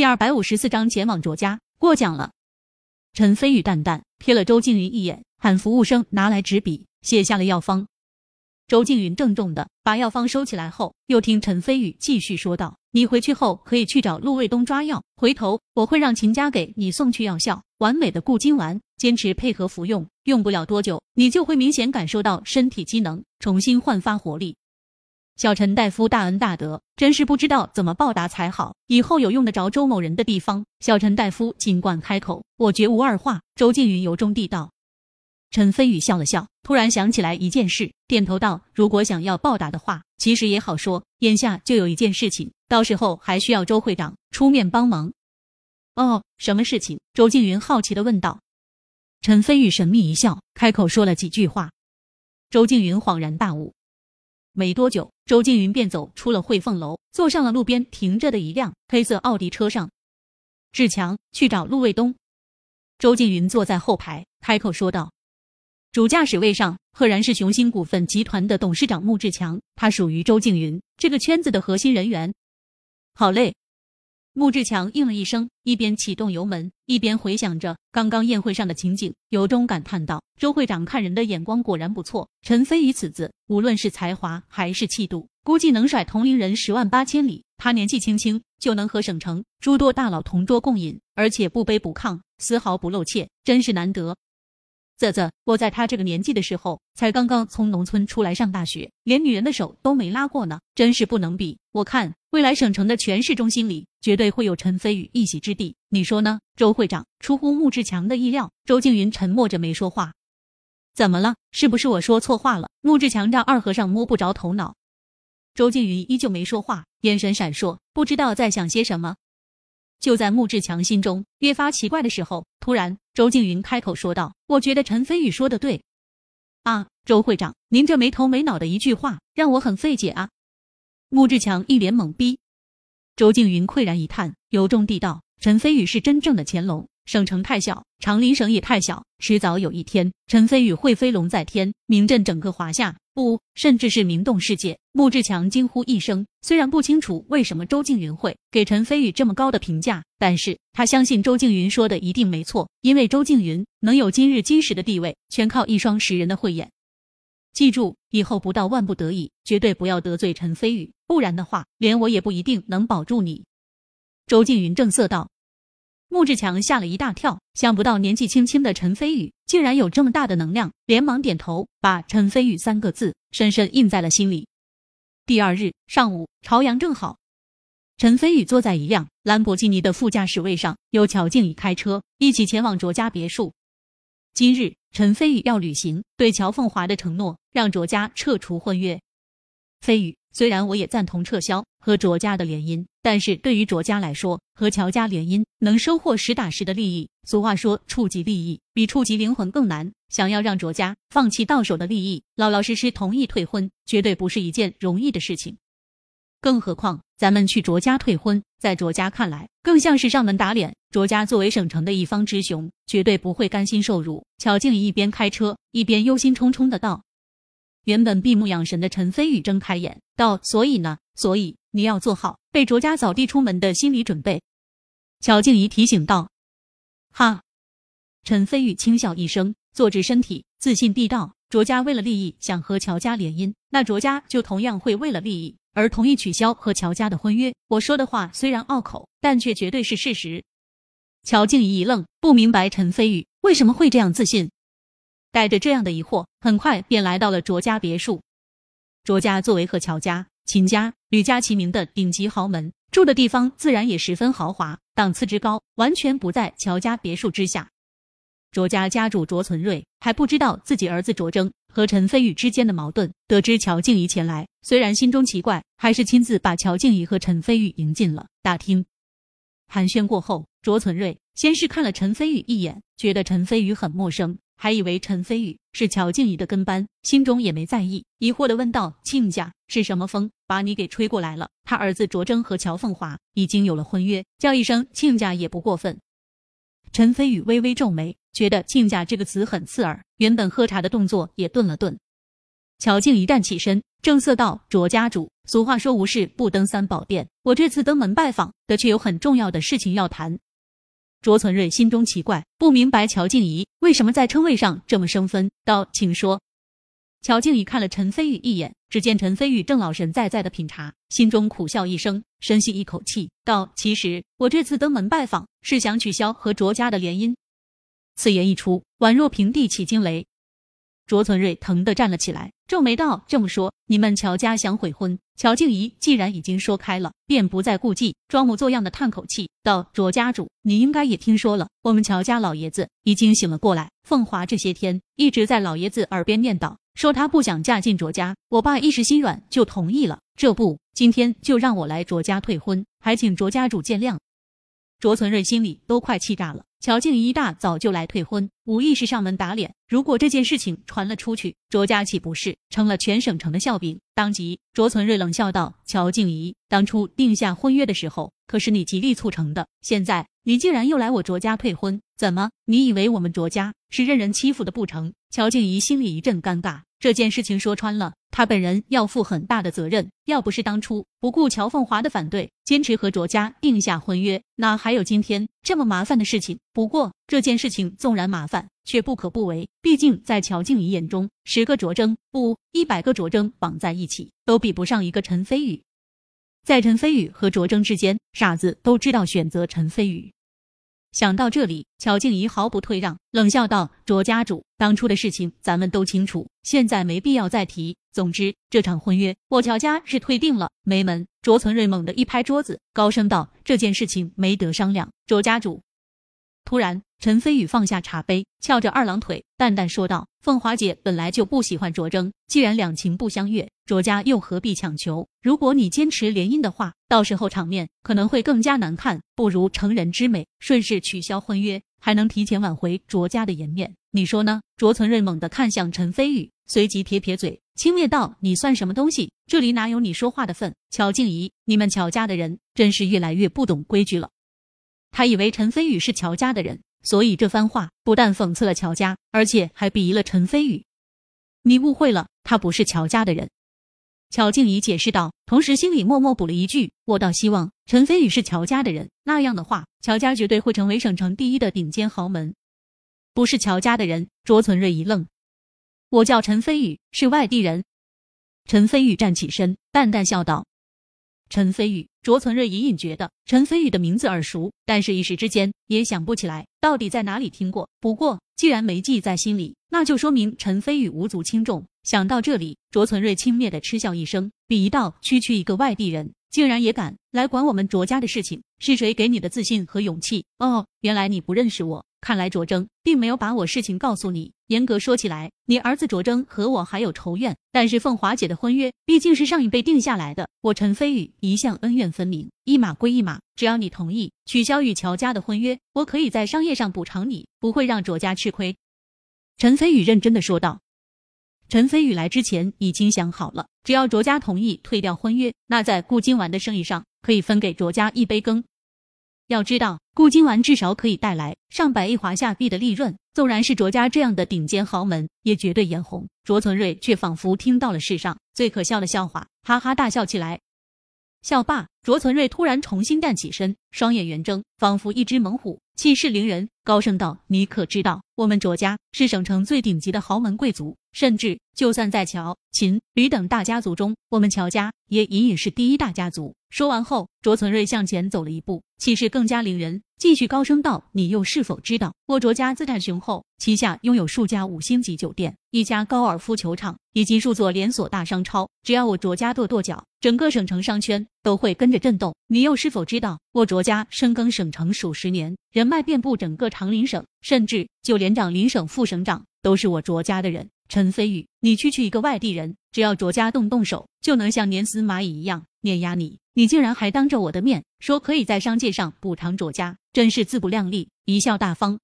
第二百五十四章前往卓家过奖了。陈飞宇淡淡瞥了周静云一眼，喊服务生拿来纸笔，写下了药方。周静云郑重的把药方收起来后，又听陈飞宇继续说道：“你回去后可以去找陆卫东抓药，回头我会让秦家给你送去药效，完美的固精丸，坚持配合服用，用不了多久，你就会明显感受到身体机能重新焕发活力。”小陈大夫大恩大德，真是不知道怎么报答才好。以后有用得着周某人的地方，小陈大夫尽管开口，我绝无二话。周静云由衷地道。陈飞宇笑了笑，突然想起来一件事，点头道：“如果想要报答的话，其实也好说。眼下就有一件事情，到时候还需要周会长出面帮忙。”哦，什么事情？周静云好奇的问道。陈飞宇神秘一笑，开口说了几句话。周静云恍然大悟。没多久，周静云便走出了汇凤楼，坐上了路边停着的一辆黑色奥迪车上。志强去找陆卫东。周静云坐在后排，开口说道。主驾驶位上，赫然是雄心股份集团的董事长穆志强，他属于周静云这个圈子的核心人员。好嘞，穆志强应了一声，一边启动油门，一边回想着刚刚宴会上的情景，由衷感叹道：“周会长看人的眼光果然不错。陈飞宇此子，无论是才华还是气度，估计能甩同龄人十万八千里。他年纪轻轻就能和省城诸多大佬同桌共饮，而且不卑不亢，丝毫不露怯，真是难得。”啧啧，我在他这个年纪的时候，才刚刚从农村出来上大学，连女人的手都没拉过呢，真是不能比。我看未来省城的全市中心里，绝对会有陈飞宇一席之地，你说呢？周会长出乎穆志强的意料，周静云沉默着没说话。怎么了？是不是我说错话了？穆志强让二和尚摸不着头脑。周静云依旧没说话，眼神闪烁，不知道在想些什么。就在穆志强心中越发奇怪的时候，突然周静云开口说道：“我觉得陈飞宇说的对。”啊，周会长，您这没头没脑的一句话让我很费解啊！穆志强一脸懵逼。周静云喟然一叹，由衷地道：“陈飞宇是真正的乾隆。”省城太小，长林省也太小，迟早有一天，陈飞宇会飞龙在天，名震整个华夏，不，甚至是名动世界。穆志强惊呼一声，虽然不清楚为什么周静云会给陈飞宇这么高的评价，但是他相信周静云说的一定没错，因为周静云能有今日今时的地位，全靠一双识人的慧眼。记住，以后不到万不得已，绝对不要得罪陈飞宇，不然的话，连我也不一定能保住你。周静云正色道。穆志强吓了一大跳，想不到年纪轻轻的陈飞宇竟然有这么大的能量，连忙点头，把“陈飞宇”三个字深深印在了心里。第二日上午，朝阳正好，陈飞宇坐在一辆兰博基尼的副驾驶位上，由乔静怡开车一起前往卓家别墅。今日，陈飞宇要履行对乔凤华的承诺，让卓家撤除婚约。飞宇。虽然我也赞同撤销和卓家的联姻，但是对于卓家来说，和乔家联姻能收获实打实的利益。俗话说，触及利益比触及灵魂更难。想要让卓家放弃到手的利益，老老实实同意退婚，绝对不是一件容易的事情。更何况，咱们去卓家退婚，在卓家看来，更像是上门打脸。卓家作为省城的一方之雄，绝对不会甘心受辱。乔静一边开车，一边忧心忡忡的道。原本闭目养神的陈飞宇睁开眼道：“所以呢？所以你要做好被卓家扫地出门的心理准备。”乔静怡提醒道：“哈。”陈飞宇轻笑一声，坐直身体，自信地道：“卓家为了利益想和乔家联姻，那卓家就同样会为了利益而同意取消和乔家的婚约。我说的话虽然拗口，但却绝对是事实。”乔静怡一愣，不明白陈飞宇为什么会这样自信。带着这样的疑惑，很快便来到了卓家别墅。卓家作为和乔家、秦家、吕家齐名的顶级豪门，住的地方自然也十分豪华，档次之高，完全不在乔家别墅之下。卓家家主卓存瑞还不知道自己儿子卓征和陈飞宇之间的矛盾，得知乔静怡前来，虽然心中奇怪，还是亲自把乔静怡和陈飞宇迎进了大厅。寒暄过后，卓存瑞先是看了陈飞宇一眼，觉得陈飞宇很陌生。还以为陈飞宇是乔静怡的跟班，心中也没在意，疑惑的问道：“亲家是什么风把你给吹过来了？他儿子卓征和乔凤华已经有了婚约，叫一声亲家也不过分。”陈飞宇微微皱眉，觉得“亲家”这个词很刺耳，原本喝茶的动作也顿了顿。乔静怡站起身，正色道：“卓家主，俗话说无事不登三宝殿，我这次登门拜访的却有很重要的事情要谈。”卓存瑞心中奇怪，不明白乔静怡为什么在称谓上这么生分，道：“请说。”乔静怡看了陈飞宇一眼，只见陈飞宇正老神在在的品茶，心中苦笑一声，深吸一口气，道：“其实我这次登门拜访，是想取消和卓家的联姻。”此言一出，宛若平地起惊雷。卓存瑞疼得站了起来，皱眉道：“这么说，你们乔家想悔婚？”乔静怡既然已经说开了，便不再顾忌，装模作样的叹口气，道：“卓家主，你应该也听说了，我们乔家老爷子已经醒了过来。凤华这些天一直在老爷子耳边念叨。”说他不想嫁进卓家，我爸一时心软就同意了。这不，今天就让我来卓家退婚，还请卓家主见谅。卓存瑞心里都快气炸了。乔静怡一大早就来退婚，无疑是上门打脸。如果这件事情传了出去，卓家岂不是成了全省城的笑柄？当即，卓存瑞冷笑道：“乔静怡，当初定下婚约的时候，可是你极力促成的。现在你竟然又来我卓家退婚，怎么？你以为我们卓家是任人欺负的不成？”乔静怡心里一阵尴尬。这件事情说穿了，他本人要负很大的责任。要不是当初不顾乔凤华的反对，坚持和卓家定下婚约，哪还有今天这么麻烦的事情？不过这件事情纵然麻烦，却不可不为。毕竟在乔静怡眼中，十个卓征不一百个卓征绑在一起，都比不上一个陈飞宇。在陈飞宇和卓征之间，傻子都知道选择陈飞宇。想到这里，乔静怡毫不退让，冷笑道：“卓家主，当初的事情咱们都清楚，现在没必要再提。总之，这场婚约我乔家是退定了。”没门！卓存瑞猛地一拍桌子，高声道：“这件事情没得商量，卓家主。”突然。陈飞宇放下茶杯，翘着二郎腿，淡淡说道：“凤华姐本来就不喜欢卓征，既然两情不相悦，卓家又何必强求？如果你坚持联姻的话，到时候场面可能会更加难看。不如成人之美，顺势取消婚约，还能提前挽回卓家的颜面。你说呢？”卓存瑞猛地看向陈飞宇，随即撇撇嘴，轻蔑道：“你算什么东西？这里哪有你说话的份？”乔静怡，你们乔家的人真是越来越不懂规矩了。他以为陈飞宇是乔家的人。所以这番话不但讽刺了乔家，而且还鄙夷了陈飞宇。你误会了，他不是乔家的人。乔静怡解释道，同时心里默默补了一句：“我倒希望陈飞宇是乔家的人，那样的话，乔家绝对会成为省城第一的顶尖豪门。”不是乔家的人，卓存瑞一愣：“我叫陈飞宇，是外地人。”陈飞宇站起身，淡淡笑道：“陈飞宇。”卓存瑞隐隐觉得陈飞宇的名字耳熟，但是一时之间也想不起来到底在哪里听过。不过既然没记在心里，那就说明陈飞宇无足轻重。想到这里，卓存瑞轻蔑的嗤笑一声，鄙夷道：“区区一个外地人，竟然也敢来管我们卓家的事情，是谁给你的自信和勇气？”哦，原来你不认识我。看来卓征并没有把我事情告诉你。严格说起来，你儿子卓征和我还有仇怨，但是凤华姐的婚约毕竟是上一辈定下来的，我陈飞宇一向恩怨分明，一码归一码。只要你同意取消与乔家的婚约，我可以在商业上补偿你，不会让卓家吃亏。陈飞宇认真的说道。陈飞宇来之前已经想好了，只要卓家同意退掉婚约，那在顾金丸的生意上可以分给卓家一杯羹。要知道，固金丸至少可以带来上百亿华夏币的利润，纵然是卓家这样的顶尖豪门，也绝对眼红。卓存瑞却仿佛听到了世上最可笑的笑话，哈哈大笑起来。校霸，卓存瑞突然重新站起身，双眼圆睁，仿佛一只猛虎，气势凌人，高声道：“你可知道，我们卓家是省城最顶级的豪门贵族？甚至就算在乔、秦、吕等大家族中，我们乔家也隐隐是第一大家族。”说完后，卓存瑞向前走了一步，气势更加凌人，继续高声道：“你又是否知道，我卓家资产雄厚，旗下拥有数家五星级酒店、一家高尔夫球场以及数座连锁大商超？只要我卓家跺跺脚，整个省城商圈都会跟着震动。你又是否知道，我卓家深耕省城数十年，人脉遍布整个长林省，甚至就连长林省副省长都是我卓家的人？陈飞宇，你区区一个外地人，只要卓家动动手，就能像碾死蚂蚁一样碾压你。”你竟然还当着我的面说可以在商界上补偿卓家，真是自不量力，贻笑大方。